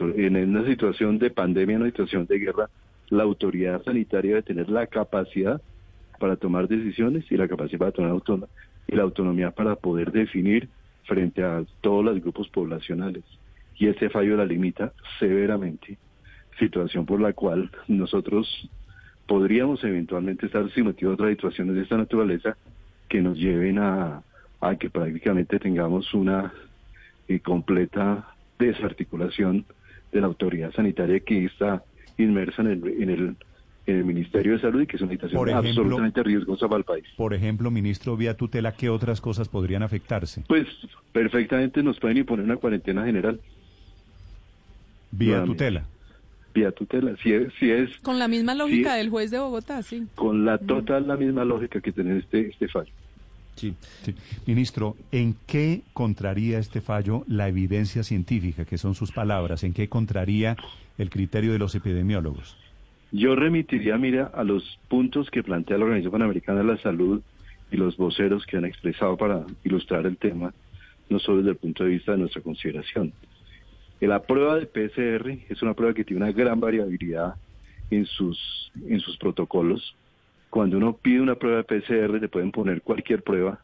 En una situación de pandemia, en una situación de guerra, la autoridad sanitaria debe tener la capacidad para tomar decisiones y la capacidad para tomar autónoma y la autonomía para poder definir frente a todos los grupos poblacionales. Y este fallo la limita severamente, situación por la cual nosotros podríamos eventualmente estar sometidos a otras situaciones de esta naturaleza que nos lleven a, a que prácticamente tengamos una eh, completa desarticulación de la autoridad sanitaria que está inmersa en el, en el, en el Ministerio de Salud y que es una situación Por ejemplo- absolutamente riesgosa para el país. Por ejemplo, ministro, vía tutela, ¿qué otras cosas podrían afectarse? Pues perfectamente nos pueden imponer una cuarentena general Vía Nuevamente. tutela. vía tutela. Si es, si es Con la misma lógica del juez de Bogotá, sí. con la total la misma lógica que tiene este, este fallo. Sí. Ministro, ¿en qué contraría este fallo la evidencia científica, que son sus palabras? ¿En qué contraría el criterio de los epidemiólogos? Yo remitiría, mira, a los puntos que plantea la Organización Panamericana de la Salud y los voceros que han expresado para ilustrar el tema, no solo desde el punto de vista de nuestra consideración. La prueba de PCR es una prueba que tiene una gran variabilidad en sus, en sus protocolos. Cuando uno pide una prueba de PCR, le pueden poner cualquier prueba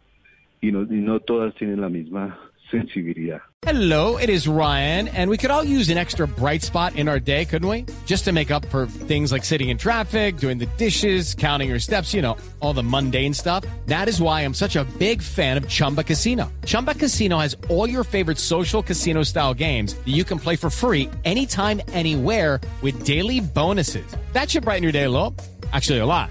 y no, y no todas tienen la misma sensibilidad. Hello, it is Ryan, and we could all use an extra bright spot in our day, couldn't we? Just to make up for things like sitting in traffic, doing the dishes, counting your steps, you know, all the mundane stuff. That is why I'm such a big fan of Chumba Casino. Chumba Casino has all your favorite social casino style games that you can play for free anytime, anywhere with daily bonuses. That should brighten your day a little. Actually, a lot.